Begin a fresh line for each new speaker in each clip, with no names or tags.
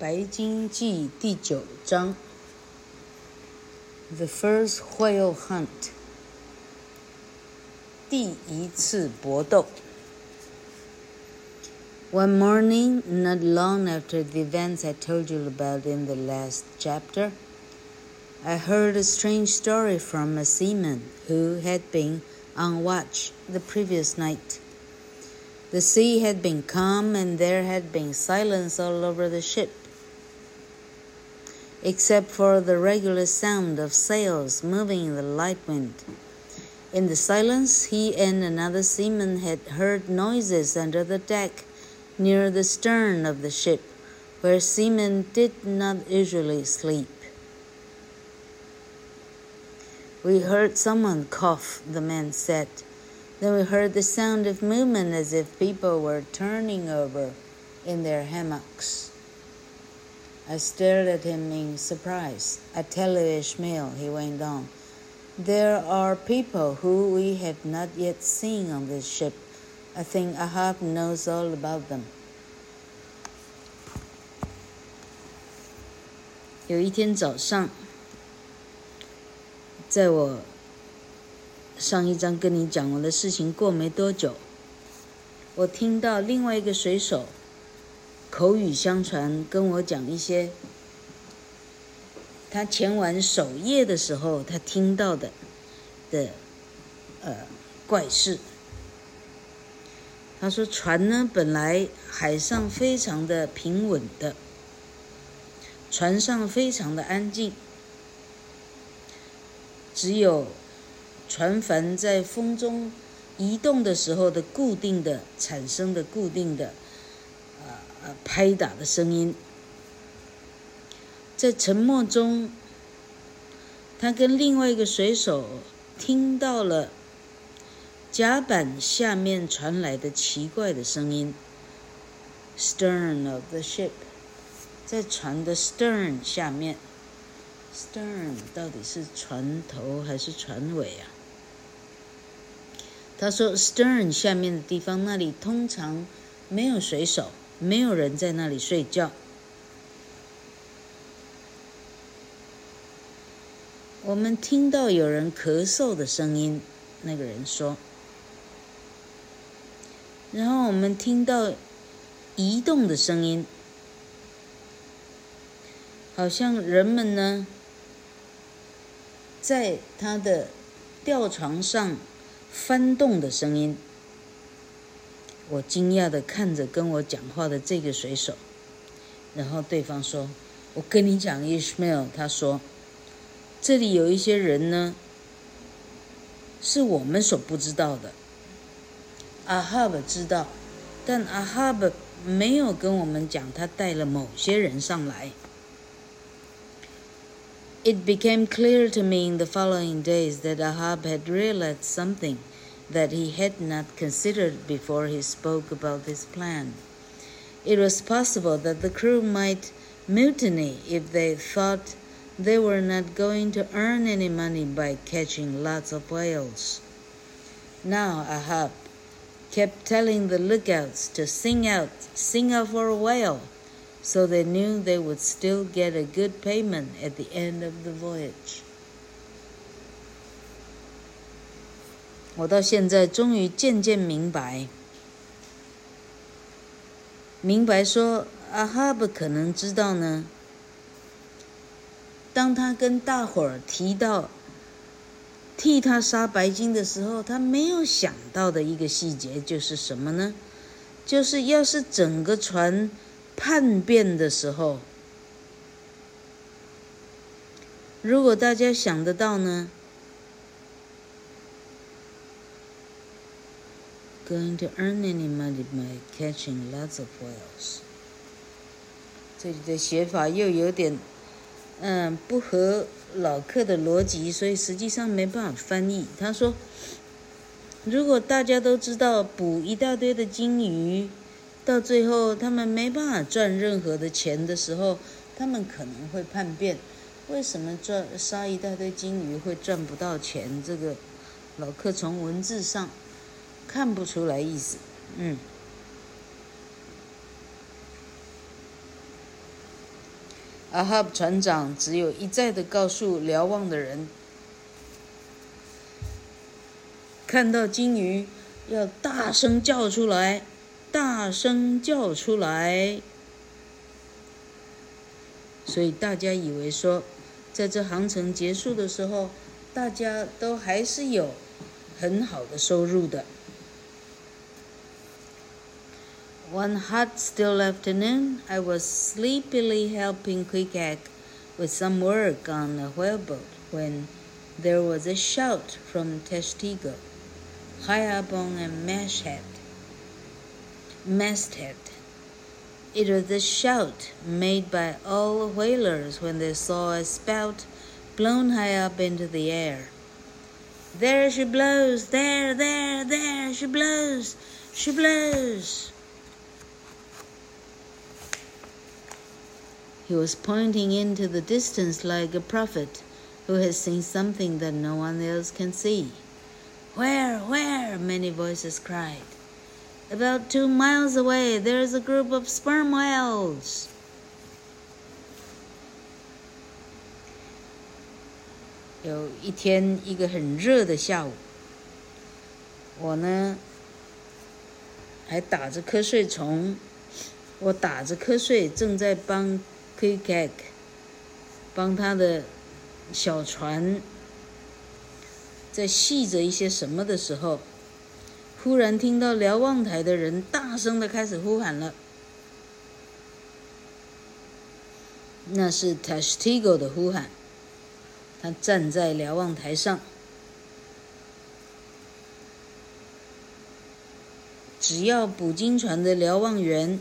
白鲸记第九章，The first whale hunt，第一次搏斗。One morning, not long after the events I told you about in the last chapter, I heard a strange story from a seaman who had been on watch the previous night. The sea had been calm and there had been silence all over the ship, except for the regular sound of sails moving in the light wind. In the silence, he and another seaman had heard noises under the deck near the stern of the ship, where seamen did not usually sleep. We heard someone cough, the man said. Then we heard the sound of movement as if people were turning over in their hammocks. I stared at him in surprise. I tell you, Ishmael, he went on, there are people who we have not yet seen on this ship. I think Ahab knows all about them. 有一天早上，在我上一章跟你讲我的事情过没多久，我听到另外一个水手 口语相传跟我讲一些他前往守夜的时候他听到的的呃怪事。他说船呢本来海上非常的平稳的，船上非常的安静，只有。船帆在风中移动的时候的固定的产生的固定的呃拍打的声音，在沉默中，他跟另外一个水手听到了甲板下面传来的奇怪的声音。Stern of the ship，在船的 stern 下面，stern 到底是船头还是船尾啊？他说：“stern 下面的地方，那里通常没有水手，没有人在那里睡觉。我们听到有人咳嗽的声音，那个人说。然后我们听到移动的声音，好像人们呢，在他的吊床上。”翻动的声音，我惊讶地看着跟我讲话的这个水手，然后对方说：“我跟你讲，Ishmael，他说，这里有一些人呢，是我们所不知道的。阿哈布知道，但阿哈布没有跟我们讲，他带了某些人上来。” It became clear to me in the following days that Ahab had realized something that he had not considered before he spoke about this plan. It was possible that the crew might mutiny if they thought they were not going to earn any money by catching lots of whales. Now Ahab kept telling the lookouts to sing out, sing out for a whale so they knew they would still get a good payment at the end of the voyage. 我到现在终于渐渐明白，明白说阿哈不可能知道呢。当他跟大伙儿提到替他杀白鲸的时候，他没有想到的一个细节就是什么呢？就是要是整个船。叛变的时候，如果大家想得到呢？Going to earn any money by catching lots of whales。这里的写法又有点，嗯，不合老客的逻辑，所以实际上没办法翻译。他说，如果大家都知道捕一大堆的鲸鱼。到最后，他们没办法赚任何的钱的时候，他们可能会叛变。为什么赚杀一大堆鲸鱼会赚不到钱？这个老客从文字上看不出来意思。嗯。阿哈布船长只有一再的告诉瞭望的人，看到鲸鱼要大声叫出来，大声叫出来。所以大家以为说，在这航程结束的时候，大家都还是有很好的收入的。One hot, still afternoon, I was sleepily helping Queequeg with some work on a whaleboat when there was a shout from Tashtego, high up on a masthead. masthead. It was a shout made by all whalers when they saw a spout blown high up into the air. There she blows! There, there, there she blows! She blows! He was pointing into the distance like a prophet who has seen something that no one else can see. Where, where? Many voices cried. About two miles away, there is a group of sperm whales. 有一天，一个很热的下午，我呢还打着瞌睡虫，我打着瞌睡，正在帮。Queequeg 帮他的小船在系着一些什么的时候，忽然听到瞭望台的人大声的开始呼喊了。那是 t a s h t i g o 的呼喊。他站在瞭望台上，只要捕鲸船的瞭望员，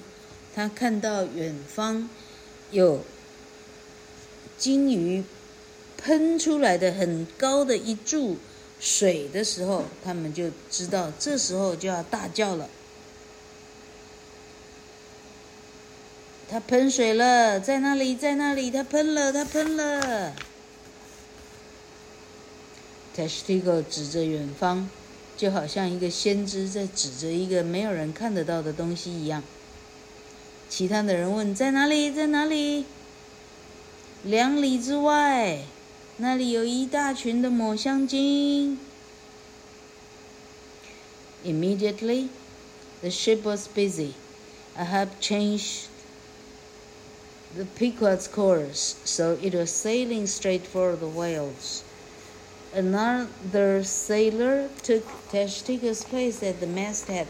他看到远方。有鲸鱼喷出来的很高的一柱水的时候，他们就知道这时候就要大叫了。它喷水了，在那里，在那里，它喷了，它喷了。Tashtego 指着远方，就好像一个先知在指着一个没有人看得到的东西一样。其他的人问：“在哪里？在哪里？”两里之外，那里有一大群的抹香鲸。Immediately, the ship was busy. Ahab changed the Pequod's course, so it was sailing straight for the whales. Another sailor took Tashtego's place at the masthead,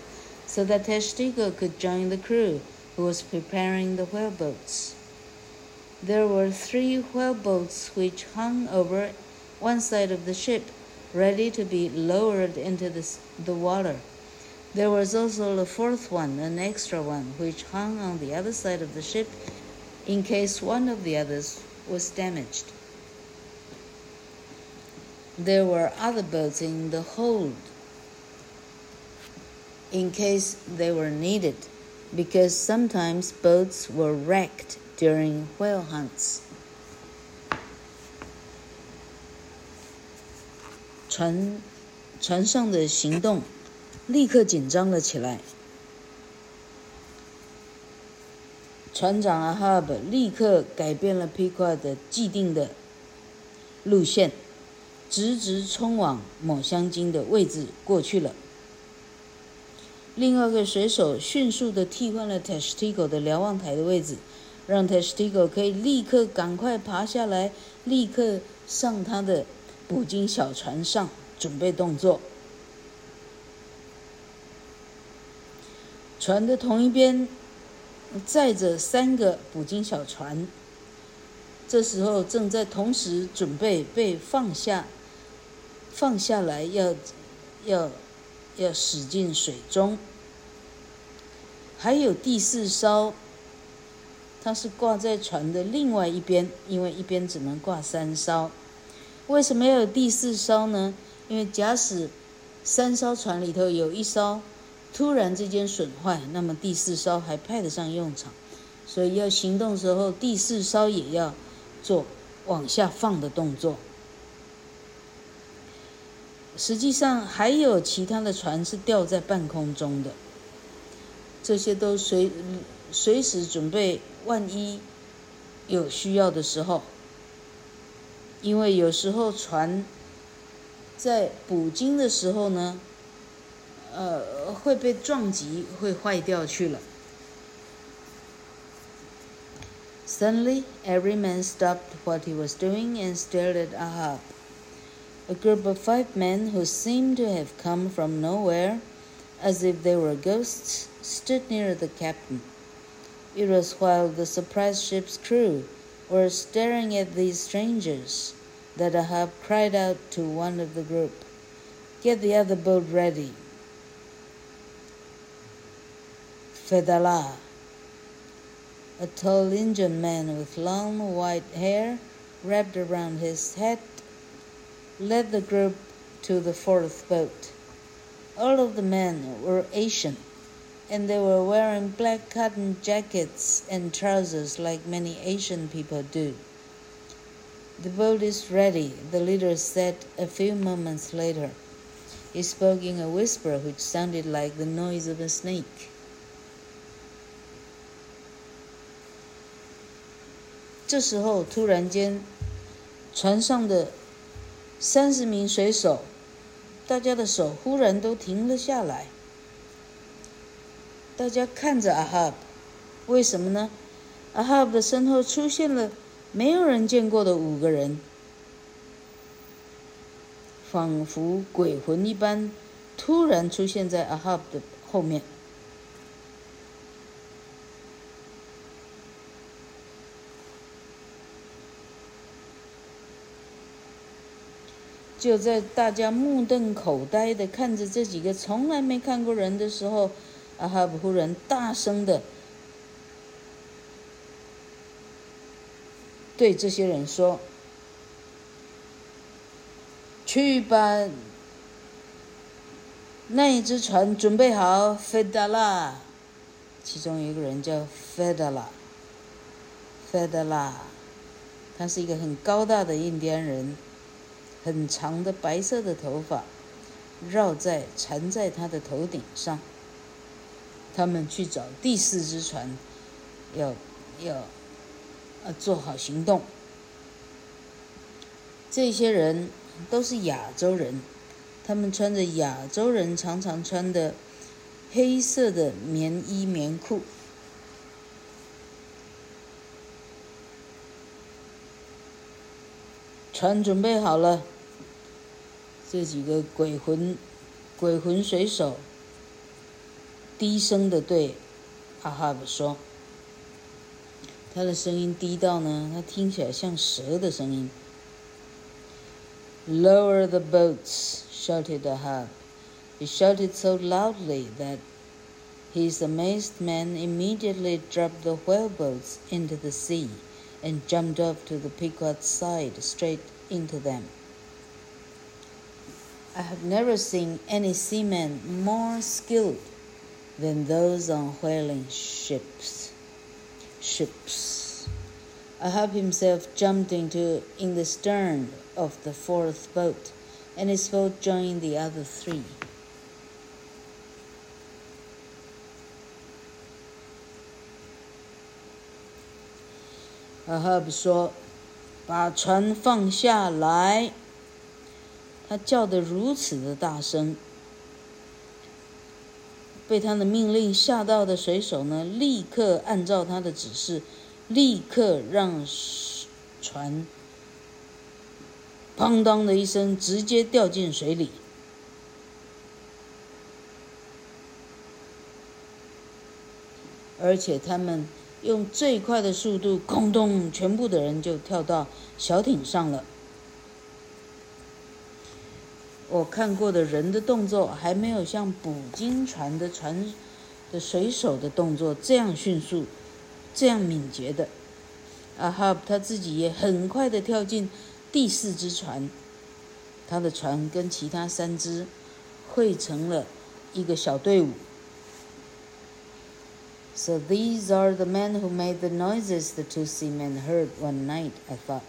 so that Tashtego could join the crew who was preparing the whaleboats. There were three whaleboats which hung over one side of the ship, ready to be lowered into the, the water. There was also a fourth one, an extra one, which hung on the other side of the ship in case one of the others was damaged. There were other boats in the hold in case they were needed because sometimes boats were wrecked during whale hunts. 船船上的行动立刻紧张了起来。船长阿哈布立刻改变了皮卡的既定的路线，直直冲往抹香鲸的位置过去了。另外一个水手迅速地替换了 Testigo 的瞭望台的位置，让 Testigo 可以立刻赶快爬下来，立刻上他的捕鲸小船上准备动作。船的同一边载着三个捕鲸小船，这时候正在同时准备被放下，放下来要要要驶进水中。还有第四艘，它是挂在船的另外一边，因为一边只能挂三艘。为什么要有第四艘呢？因为假使三艘船里头有一艘突然之间损坏，那么第四艘还派得上用场，所以要行动时候，第四艘也要做往下放的动作。实际上还有其他的船是吊在半空中的。这些都随随时准备，万一有需要的时候，因为有时候船在捕鲸的时候呢，呃，会被撞击，会坏掉去了。Suddenly, every man stopped what he was doing and stared at Ahab. A group of five men who seemed to have come from nowhere, as if they were ghosts, stood near the captain. It was while the surprised ship's crew were staring at these strangers that Ahab cried out to one of the group, Get the other boat ready. Fedallah, a tall Indian man with long white hair wrapped around his head, led the group to the fourth boat. All of the men were Asian and they were wearing black cotton jackets and trousers like many Asian people do. The boat is ready, the leader said a few moments later. He spoke in a whisper which sounded like the noise of a snake. 这时候，突然间，船上的三十名水手，大家的手忽然都停了下来。 大家看着阿哈布，为什么呢？阿哈布的身后出现了没有人见过的五个人，仿佛鬼魂一般，突然出现在阿哈布的后面。就在大家目瞪口呆的看着这几个从来没看过人的时候。阿哈布忽然大声的对这些人说：“去把那一只船准备好，费达拉。”其中有一个人叫费达拉，费达拉，他是一个很高大的印第安人，很长的白色的头发绕在缠在他的头顶上。他们去找第四只船，要要呃做好行动。这些人都是亚洲人，他们穿着亚洲人常常穿的黑色的棉衣棉裤。船准备好了，这几个鬼魂鬼魂水手。低声的对阿哈布说：“他的声音低到呢，他听起来像蛇的声音。” Lower the boats, shouted Ahab. He shouted so loudly that his amazed men immediately dropped the whaleboats into the sea and jumped off to the Pequod's side straight into them. I have never seen any seaman more skilled than those on whaling ships. Ships. Ahab himself jumped into in the stern of the fourth boat, and his boat joined the other three. Ahab 说：“把船放下来。”他叫得如此的大声。 被他的命令吓到的水手呢，立刻按照他的指示，立刻让船“砰当”的一声直接掉进水里，而且他们用最快的速度，空洞，全部的人就跳到小艇上了。我看过的人的动作还没有像捕鲸船的船的水手的动作这样迅速，这样敏捷的。阿哈布他自己也很快的跳进第四只船，他的船跟其他三只汇成了一个小队伍。So these are the men who made the noises the two seamen heard one night, I thought,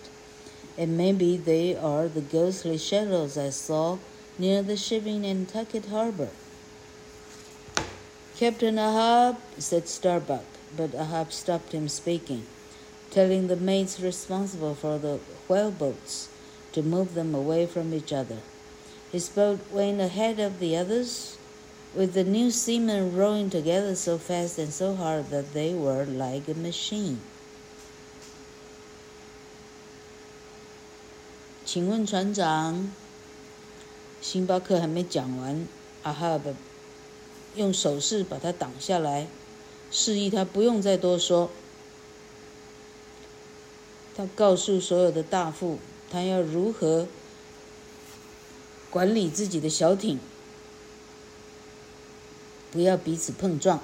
and maybe they are the ghostly shadows I saw. near the ship in Nantucket Harbor. Captain Ahab, said Starbuck, but Ahab stopped him speaking. telling the mates responsible for the whale boats to move them away from each other. His boat went ahead of the others, with the new seamen rowing together so fast and so hard that they were like a machine. 请问船长， 星巴克还没讲完，阿哈布用手势把他挡下来，示意他不用再多说。他告诉所有的大副，他要如何管理自己的小艇，不要彼此碰撞。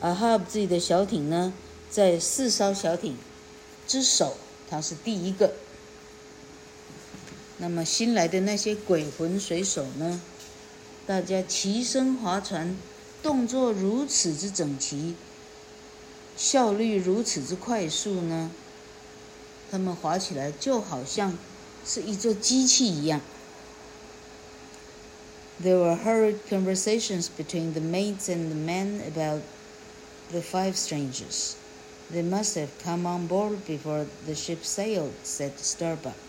阿哈布自己的小艇呢，在四艘小艇之首，他是第一个。那么新来的那些鬼魂水手呢？大家齐声划船，动作如此之整齐，效率如此之快速呢？他们划起来就好像是一座机器一样。There were hurried conversations between the mates and the men about the five strangers. They must have come on board before the ship sailed, said Starbuck.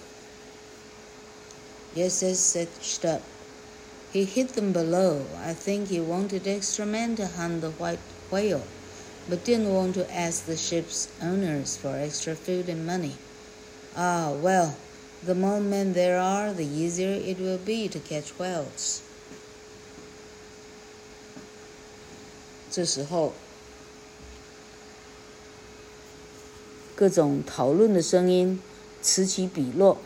Yes, yes, said Stubb. He hid them below. I think he wanted extra men to hunt the white whale, but didn't want to ask the ship's owners for extra food and money. Ah, well, the more men there are, the easier it will be to catch whales. 这时候，各种讨论的声音此起彼落，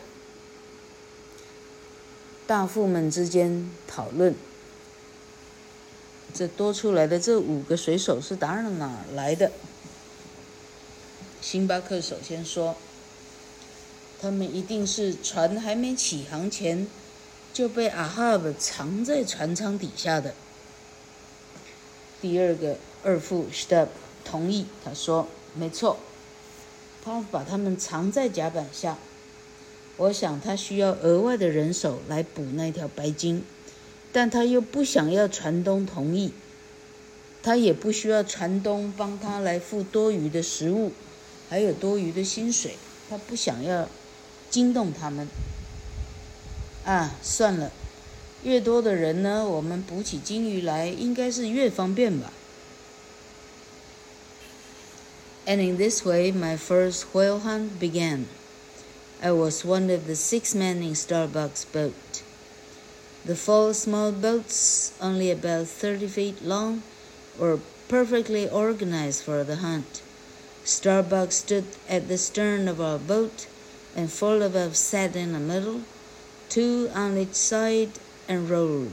大副们之间讨论，这多出来的这五个水手是打哪来的？星巴克首先说。他们一定是船还没起航前就被阿哈布藏在船舱底下的。第二个二副 Stubb 同意，他说：“没错，他把他们藏在甲板下。我想他需要额外的人手来捕那条白鲸，但他又不想要船东同意，他也不需要船东帮他来付多余的食物，还有多余的薪水，他不想要。”惊动他们啊！算了，越多的人呢，我们捕起鲸鱼来应该是越方便吧。And in this way, my first whale hunt began. I was one of the six men in Starbuck's boat. The four small boats, only about thirty feet long, were perfectly organized for the hunt. Starbuck stood at the stern of our boat and four of us sat in the middle, two on each side, and rowed.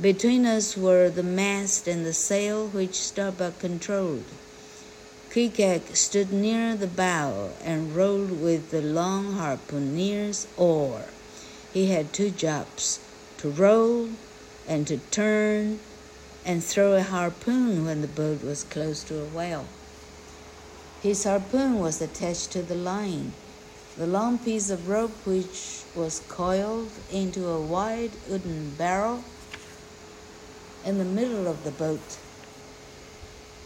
Between us were the mast and the sail which Starbuck controlled. Kikak stood near the bow and rowed with the long harpooner's oar. He had two jobs to row and to turn and throw a harpoon when the boat was close to a whale. His harpoon was attached to the line the long piece of rope which was coiled into a wide wooden barrel in the middle of the boat.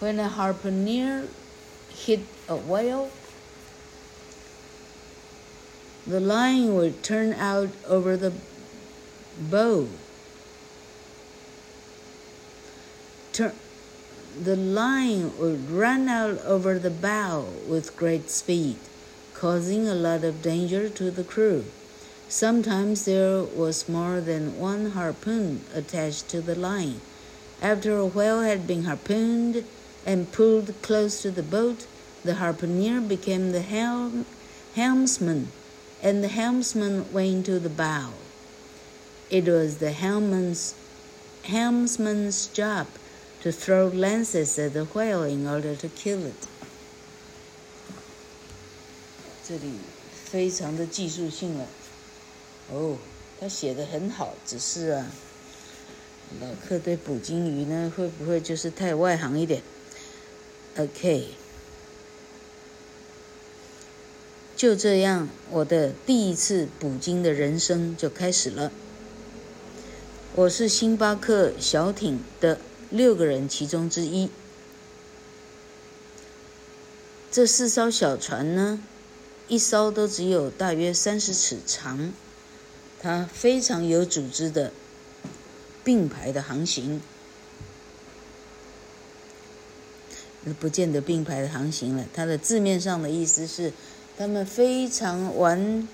When a harpooner hit a whale, the line would turn out over the bow. Turn, the line would run out over the bow with great speed causing a lot of danger to the crew. Sometimes there was more than one harpoon attached to the line. After a whale had been harpooned and pulled close to the boat, the harpooner became the helm, helmsman, and the helmsman went to the bow. It was the helmsman's, helmsman's job to throw lances at the whale in order to kill it. 这里非常的技术性了，哦，他写的很好，只是啊，老克对捕鲸鱼呢，会不会就是太外行一点 ？OK，就这样，我的第一次捕鲸的人生就开始了。我是星巴克小艇的六个人其中之一。这四艘小船呢，一艘都只有大约三十尺长，它非常有组织的并排的航行。不见得并排的航行了，它的字面上的意思是，他们非常完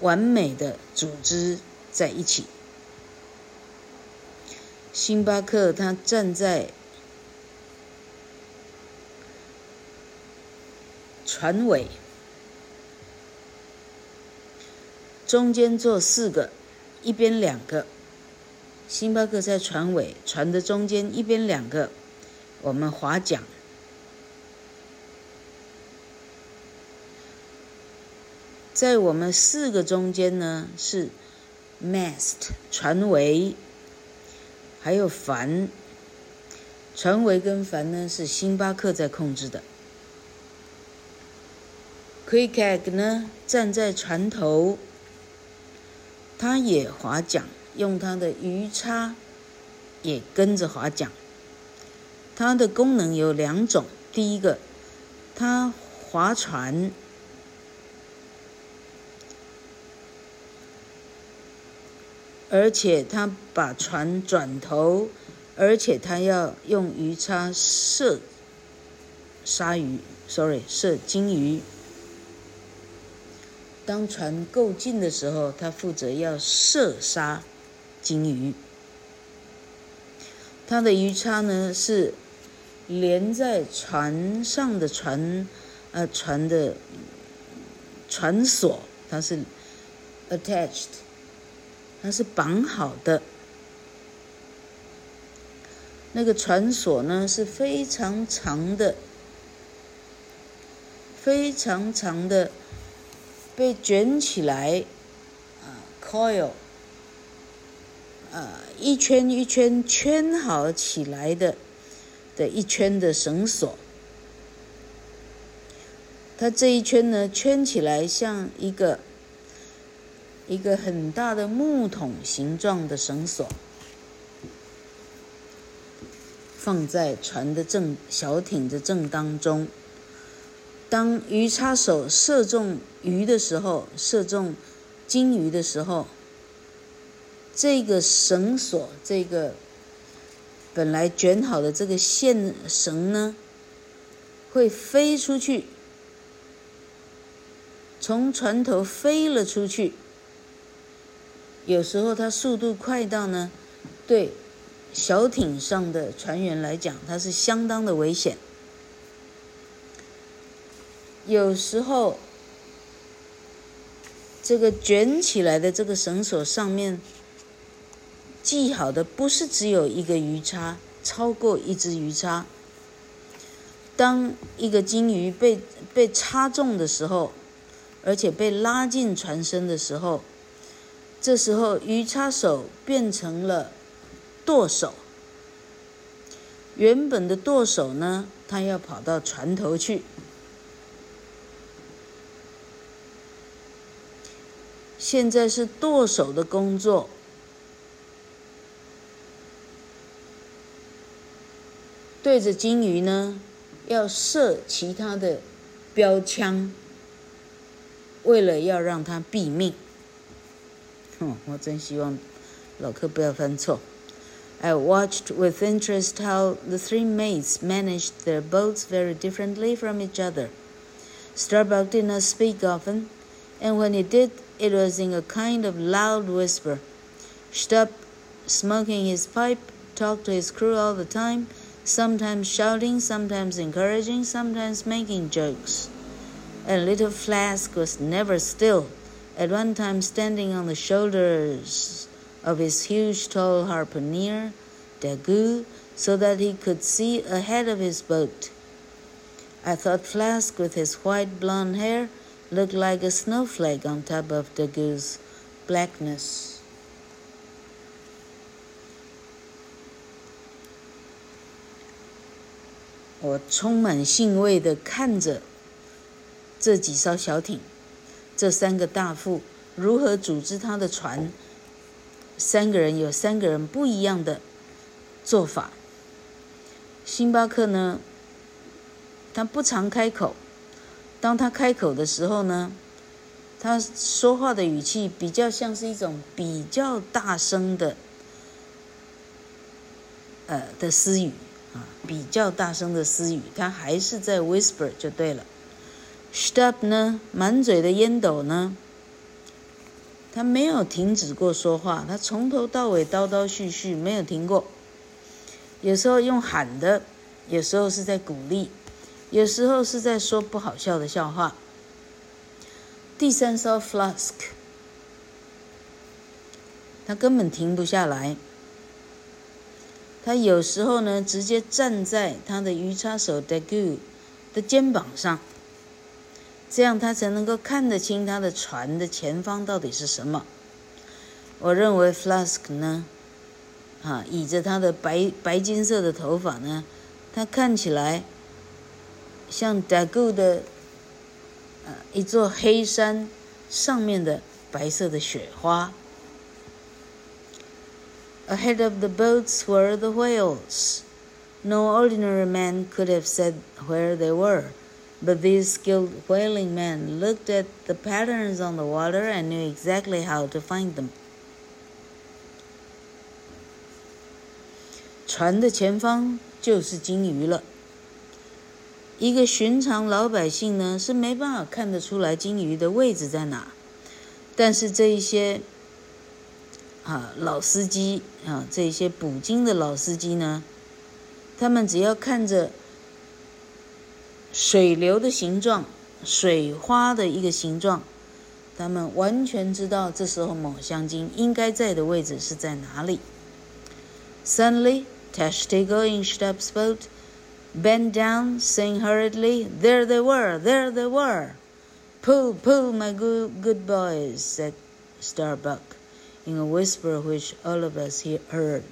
完美的组织在一起。星巴克他站在船尾，中间坐四个，一边两个。星巴克在船尾，船的中间一边两个，我们划桨。在我们四个中间呢，是 mast 船桅，还有帆。船桅跟帆呢是星巴克在控制的。Queequeg 呢站在船头，他也划桨，用他的鱼叉也跟着划桨。它的功能有两种，第一个，它划船。而且他把船转头，而且他要用鱼叉射鲨鱼，sorry，射鲸鱼。当船够近的时候，他负责要射杀鲸鱼。他的鱼叉呢是连在船上的船，呃，船的船索，它是 attached。它是绑好的，那个船索呢是非常长的，非常长的，被卷起来，啊，coil，啊，一圈一圈圈好起来的的一圈的绳索，它这一圈呢圈起来像一个。一个很大的木桶形状的绳索，放在船的正小艇的正当中。当鱼叉手射中鱼的时候，射中金鱼的时候，这个绳索，这个本来卷好的这个线绳呢，会飞出去，从船头飞了出去。有时候它速度快到呢，对小艇上的船员来讲，它是相当的危险。有时候这个卷起来的这个绳索上面系好的不是只有一个鱼叉，超过一只鱼叉。当一个鲸鱼被被插中的时候，而且被拉进船身的时候。这时候，鱼叉手变成了舵手。原本的舵手呢，他要跑到船头去。现在是舵手的工作，对着鲸鱼呢，要射其他的标枪，为了要让它毙命。哦，我真希望老客不要犯错。I watched with interest how the three mates managed their boats very differently from each other. Starbuck did not speak often, and when he did, it was in a kind of loud whisper. Stubb, smoking his pipe, talked to his crew all the time, sometimes shouting, sometimes encouraging, sometimes making jokes. And little Flask was never still at one time standing on the shoulders of his huge tall harpooner, Daggoo, so that he could see ahead of his boat. I thought Flask, with his white blonde hair, looked like a snowflake on top of Daggoo's blackness. 我充满兴味地看着这几艘小艇。 这三个大副如何组织他的船？三个人有三个人不一样的做法。星巴克呢，他不常开口，当他开口的时候呢，他说话的语气比较像是一种比较大声的，呃的私语啊，比较大声的私语，他还是在 whisper 就对了。Stop 呢，满嘴的烟斗呢，他没有停止过说话，他从头到尾叨叨絮絮没有停过。有时候用喊的，有时候是在鼓励，有时候是在说不好笑的笑话。第三艘 Flask，他根本停不下来。他有时候呢，直接站在他的鱼叉手 Daggoo 的肩膀上，这样他才能够看得清他的船的前方到底是什么。我认为 Flask 呢，啊，倚着他的白白金色的头发呢，他看起来像 Daggoo 的。一座黑山上面的白色的雪花。Ahead of the boats were the whales. No ordinary man could have said where they were, but these skilled whaling men looked at the patterns on the water and knew exactly how to find them. 船的前方就是鲸鱼了。一个寻常老百姓呢，是没办法看得出来鲸鱼的位置在哪，但是这一些啊老司机啊，这些捕鲸的老司机呢，他们只要看着水流的形状、水花的一个形状，他们完全知道这时候抹香鲸应该在的位置是在哪里。Suddenly, Tash Tigo in Shtup's boat bent down, saying hurriedly, There they were, there they were. Pull, pull, my good, good boys, said Starbuck, in a whisper which all of us heard.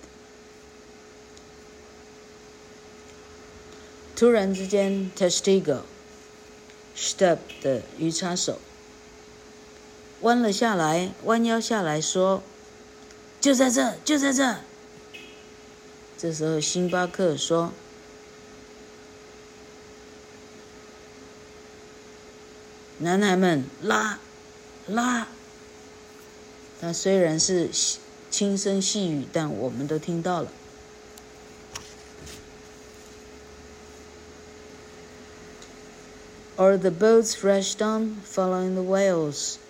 突然之间，Tashtego Shtup 的鱼叉手弯了下来，弯腰下来说：“就在这，就在这。”这时候，星巴克说。男孩们，拉，拉。他虽然是轻声细语，但我们都听到了。Or the boats rushed on, following the whales.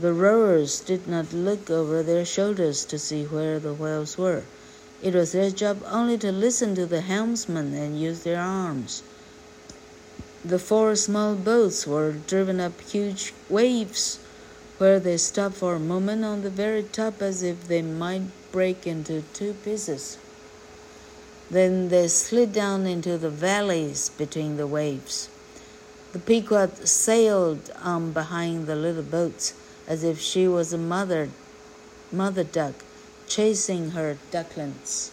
The rowers did not look over their shoulders to see where the whales were. It was their job only to listen to the helmsman and use their arms. The four small boats were driven up huge waves, where they stopped for a moment on the very top as if they might break into two pieces. Then they slid down into the valleys between the waves. The Pequod sailed on behind the little boats as if she was a mother, mother duck chasing her ducklings.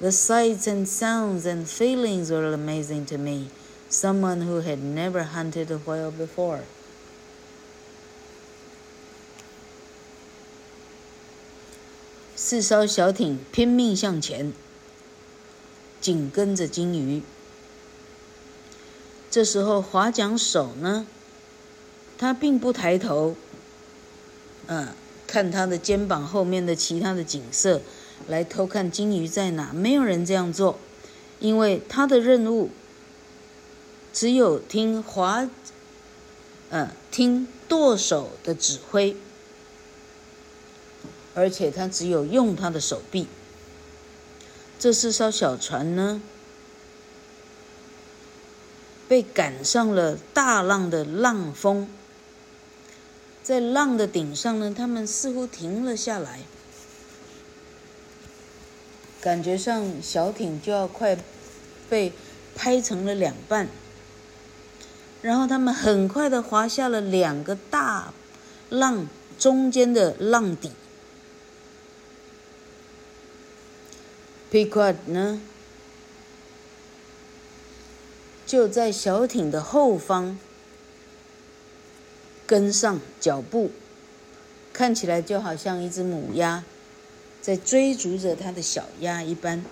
The sights and sounds and feelings were amazing to me someone who had never hunted a whale before. 四艘小艇拼命向前，紧跟着鲸鱼。 这时候，划桨手呢，他并不抬头，嗯，看他的肩膀后面的其他的景色，来偷看鲸鱼在哪。没有人这样做，因为他的任务。只有听划，呃，听舵手的指挥，而且他只有用他的手臂。这四艘小船呢，被赶上了大浪的浪峰，在浪的顶上呢，他们似乎停了下来，感觉上小艇就要快被拍成了两半。然后他们很快的划下了两个大浪中间的浪底。Pequod 呢，就在小艇的后方跟上脚步，看起来就好像一只母鸭在追逐着它的小鸭一般。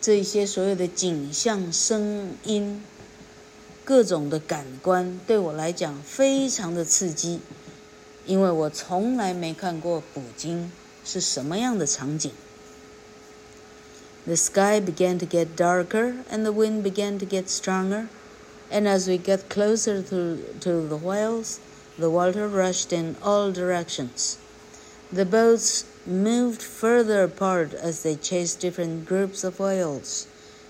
这些所有的景象、声音。各种的感官对我来讲非常的刺激，因为我从来没看过捕鲸是什么样的场景。The sky began to get darker and the wind began to get stronger, and as we got closer to, to the whales, the water rushed in all directions. The boats moved further apart as they chased different groups of whales.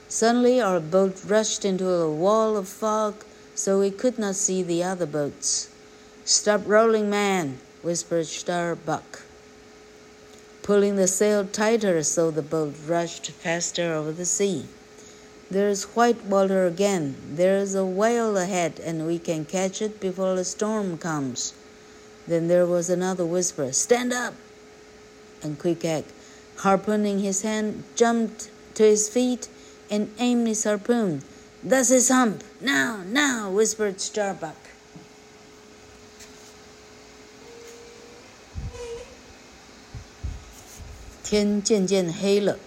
Suddenly, our boat rushed into a wall of fog, so we could not see the other boats. Stop rolling, man, whispered Starbuck, pulling the sail tighter so the boat rushed faster over the sea. There's white water again. There's a whale ahead, and we can catch it before the storm comes. Then there was another whisper Stand up! And Quick Egg, harpooning his hand, jumped to his feet and aimed his harpoon. That's his hump. Now, now, whispered Starbuck. 天渐渐黑了，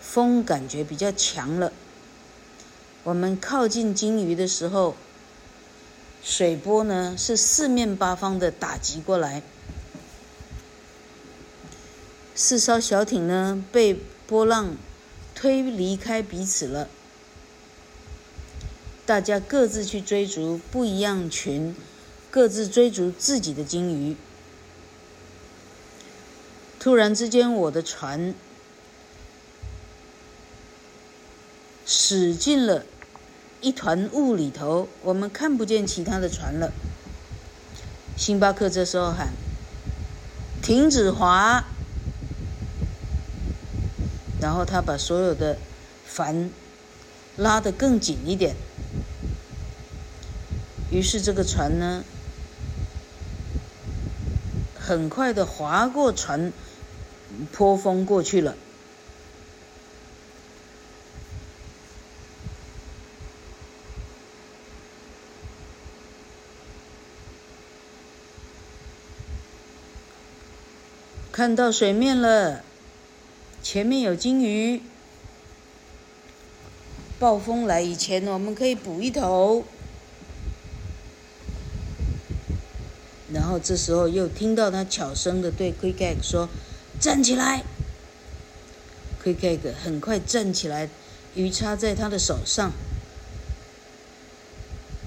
风感觉比较强了。我们靠近鲸鱼的时候，水波呢是四面八方的打击过来，四艘小艇呢被波浪推离开彼此了，大家各自去追逐不一样群，各自追逐自己的鲸鱼。突然之间，我的船驶进了一团雾里头，我们看不见其他的船了。星巴克这时候喊：“停止划！”然后他把所有的帆拉得更紧一点，于是这个船呢，很快的划过船波峰过去了。看到水面了。前面有鲸鱼，暴风来以前，我们可以捕一头。然后这时候又听到他悄声的对 Quick Egg 说：“站起来。”Quick Egg 很快站起来，鱼叉在他的手上，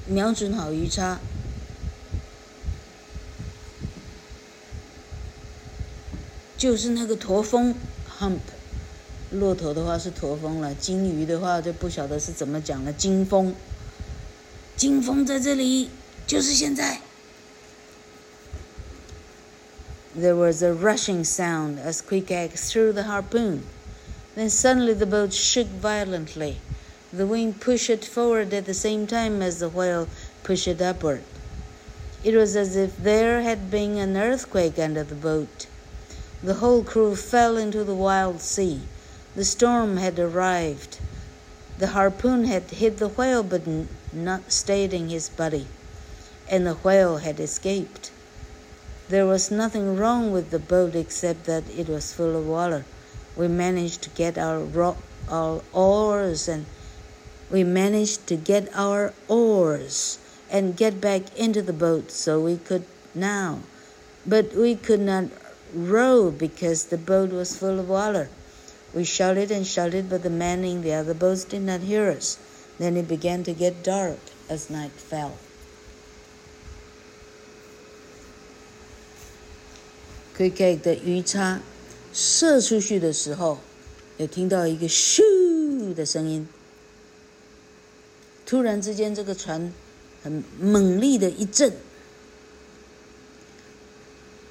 瞄准好鱼叉，就是那个驼峰。Hump，骆驼的话是驼峰了，鲸鱼的话就不晓得是怎么讲了。鲸峰，鲸峰在这里，就是现在。There was a rushing sound as Quick Egg threw the harpoon. Then suddenly the boat shook violently. The wind pushed it forward at the same time as the whale pushed it upward. It was as if there had been an earthquake under the boat. The whole crew fell into the wild sea. The storm had arrived. The harpoon had hit the whale but not stayed in his body, and the whale had escaped. There was nothing wrong with the boat except that it was full of water. We managed to get our, our oars and we managed to get our oars and get back into the boat so we could now, but we could not row because the boat was full of water. We shouted and shouted, but the men in the other boats did not hear us. Then it began to get dark as night fell. Quick 的鱼叉射出去的时候，有听到一个咻的声音。突然之间，这个船很猛力的一震。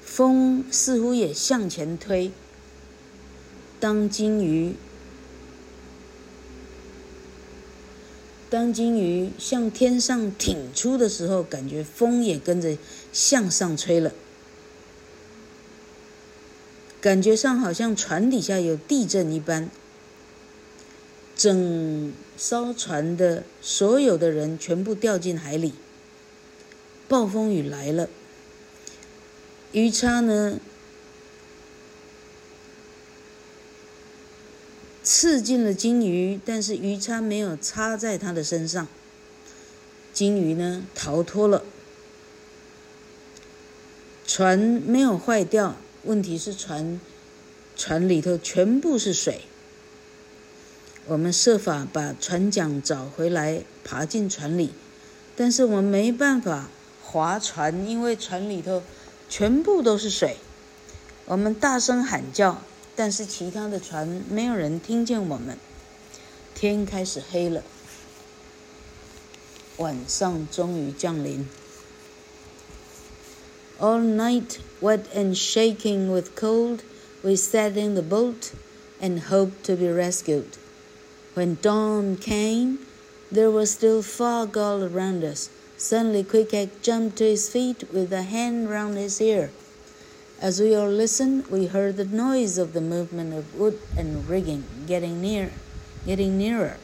风似乎也向前推。当鲸鱼，当鲸鱼向天上挺出的时候，感觉风也跟着向上吹了，感觉上好像船底下有地震一般。整艘船的所有的人全部掉进海里，暴风雨来了。鱼叉呢，刺进了鲸鱼，但是鱼叉没有插在他的身上，鲸鱼呢逃脱了，船没有坏掉，问题是船船里头全部是水。我们设法把船桨找回来，爬进船里，但是我们没办法划船，因为船里头全部都是水。我们大声喊叫，但是其他的船没有人听见我们。天开始黑了，晚上终于降临。All night, wet and shaking with cold, we sat in the boat and hoped to be rescued. When dawn came, there was still fog all around us. Suddenly, Quick jumped to his feet with a hand round his ear. As we all listened, we heard the noise of the movement of wood and rigging getting near, getting nearer.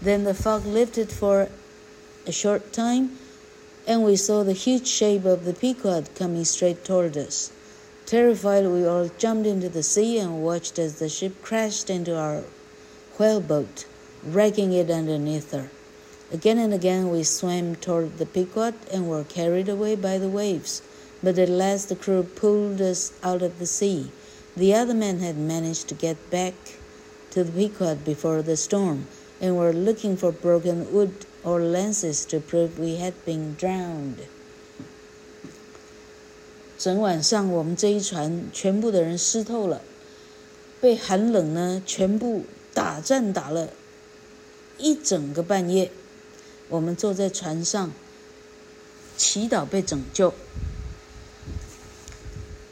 Then the fog lifted for a short time, and we saw the huge shape of the Pequod coming straight toward us. Terrified, we all jumped into the sea and watched as the ship crashed into our whaleboat, wrecking it underneath her. Again and again we swam toward the Pequod and were carried away by the waves, but at last the crew pulled us out of the sea. The other men had managed to get back to the Pequod before the storm and were looking for broken wood or lances to prove we had been drowned. 整晚上，我们这一船全部的人湿透了，被寒冷呢，全部打战打了一整个半夜。我们坐在船上，祈祷被拯救。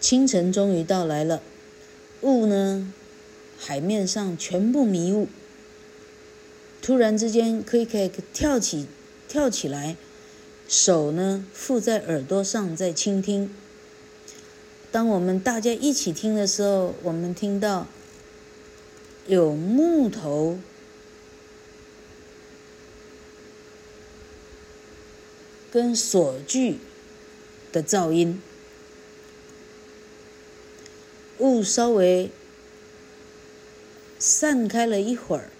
清晨终于到来了，雾呢，海面上全部迷雾。突然之间，Quick 跳起，跳起来，手呢附在耳朵上在倾听。当我们大家一起听的时候，我们听到有木头。跟锁具的噪音，雾稍微散开了一会儿，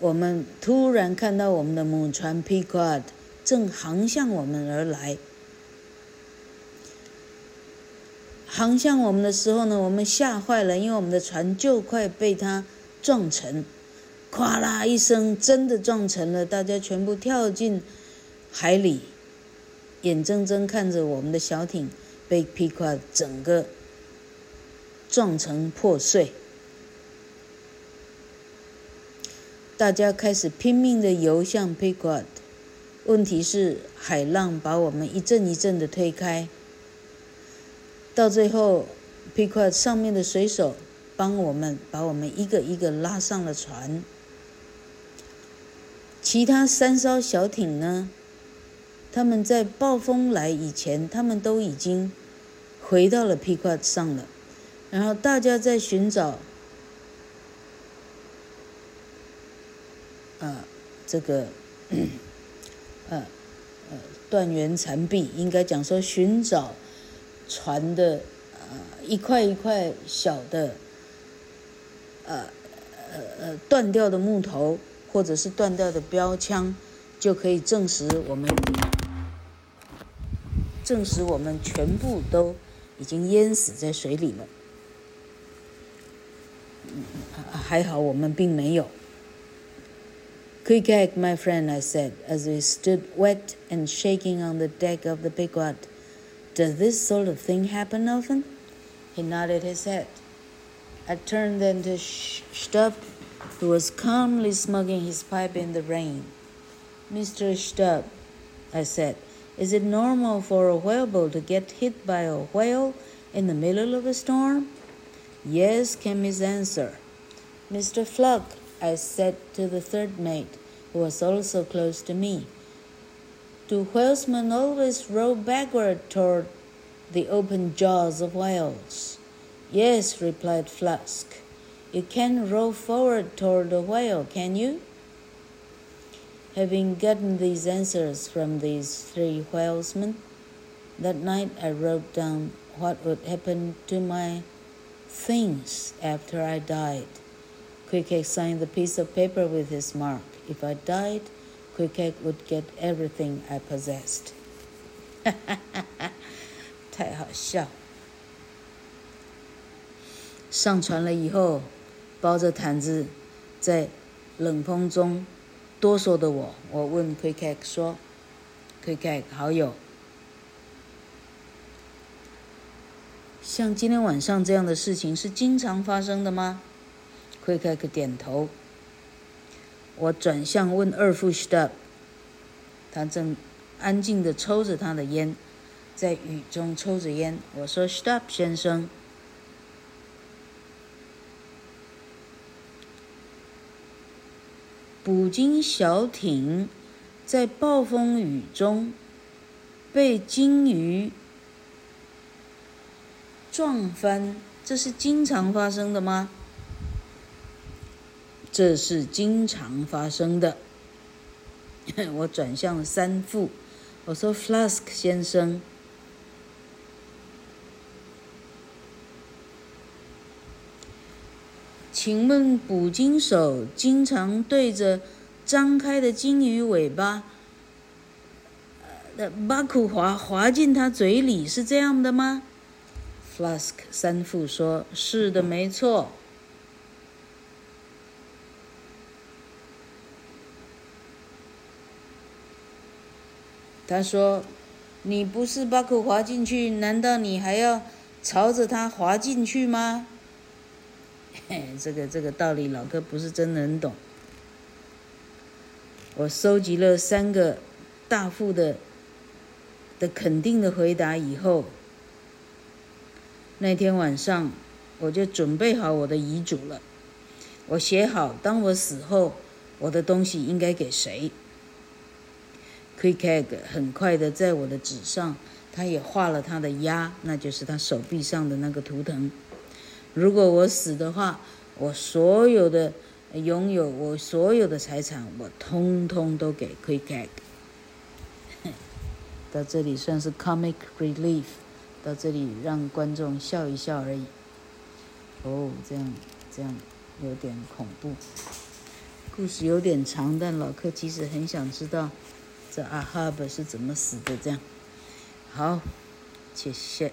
我们突然看到我们的母船 Pequod 正航向我们而来。航向我们的时候呢，我们吓坏了，因为我们的船就快被它撞沉，哗啦一声，真的撞沉了，大家全部跳进。海里，眼睁睁看着我们的小艇被 Pequod 整个撞成破碎，大家开始拼命的游向 Pequod。问题是海浪把我们一阵一阵的推开，到最后 Pequod 上面的水手帮我们把我们一个一个拉上了船，其他三艘小艇呢？他们在暴风来以前，他们都已经回到了 Pequod 上了。然后大家在寻找，啊，这个，呃，呃，断垣残壁，应该讲说寻找船的呃一块一块小的，呃呃呃断掉的木头，或者是断掉的标枪，就可以证实我们。证实我们全部都已经淹死在水里了。还好我们并没有。Quick, egg, my friend, I said, as we stood wet and shaking on the deck of the Pequod. Does this sort of thing happen often? He nodded his head. I turned then to Stubb, who was calmly smoking his pipe in the rain. Mr. Stubb, I said. Is it normal for a whaleboat to get hit by a whale in the middle of a storm? Yes, came his answer. Mr. Fluck, I said to the third mate, was also close to me, do whalesmen always row backward toward the open jaws of whales? Yes, replied Flask. You can't row forward toward the whale, can you? Having gotten these answers from these three whalesmen, that night I wrote down what would happen to my things after I died. Quick signed the piece of paper with his mark. If I died, Quick would get everything I possessed。哈哈哈哈，太好笑。上船了以后，包着毯子，在冷风中哆嗦的我，我问 Quick 说：“Quick 好友，像今天晚上这样的事情是经常发生的吗？”Quick 点头。我转向问二副 Stub，他正安静地抽着他的烟，在雨中抽着烟。我说：“Stub 先生。”捕鲸小艇在暴风雨中被鲸鱼撞翻，这是经常发生的吗？这是经常发生的。我转向三副，我说：“Flask 先生。”请问捕鲸手经常对着张开的鲸鱼尾巴，呃，把苦滑滑进他嘴里，是这样的吗？Flask 三副说：“是的，没错。”他说：“你不是把苦滑进去，难道你还要朝着它滑进去吗？”嘿，这个这个道理，老哥不是真的很懂。我收集了三个大副的的肯定的回答以后，那天晚上我就准备好我的遗嘱了。我写好，当我死后，我的东西应该给谁。Quick 很快的在我的纸上，他也画了他的鸭，那就是他手臂上的那个图腾。如果我死的话，我所有的拥有，我所有的财产，我通通都给 Quick。到这里算是 comic relief，到这里让观众笑一笑而已。哦，这样这样有点恐怖，故事有点长，但老克其实很想知道阿哈伯是怎么死的。这样，好，谢谢。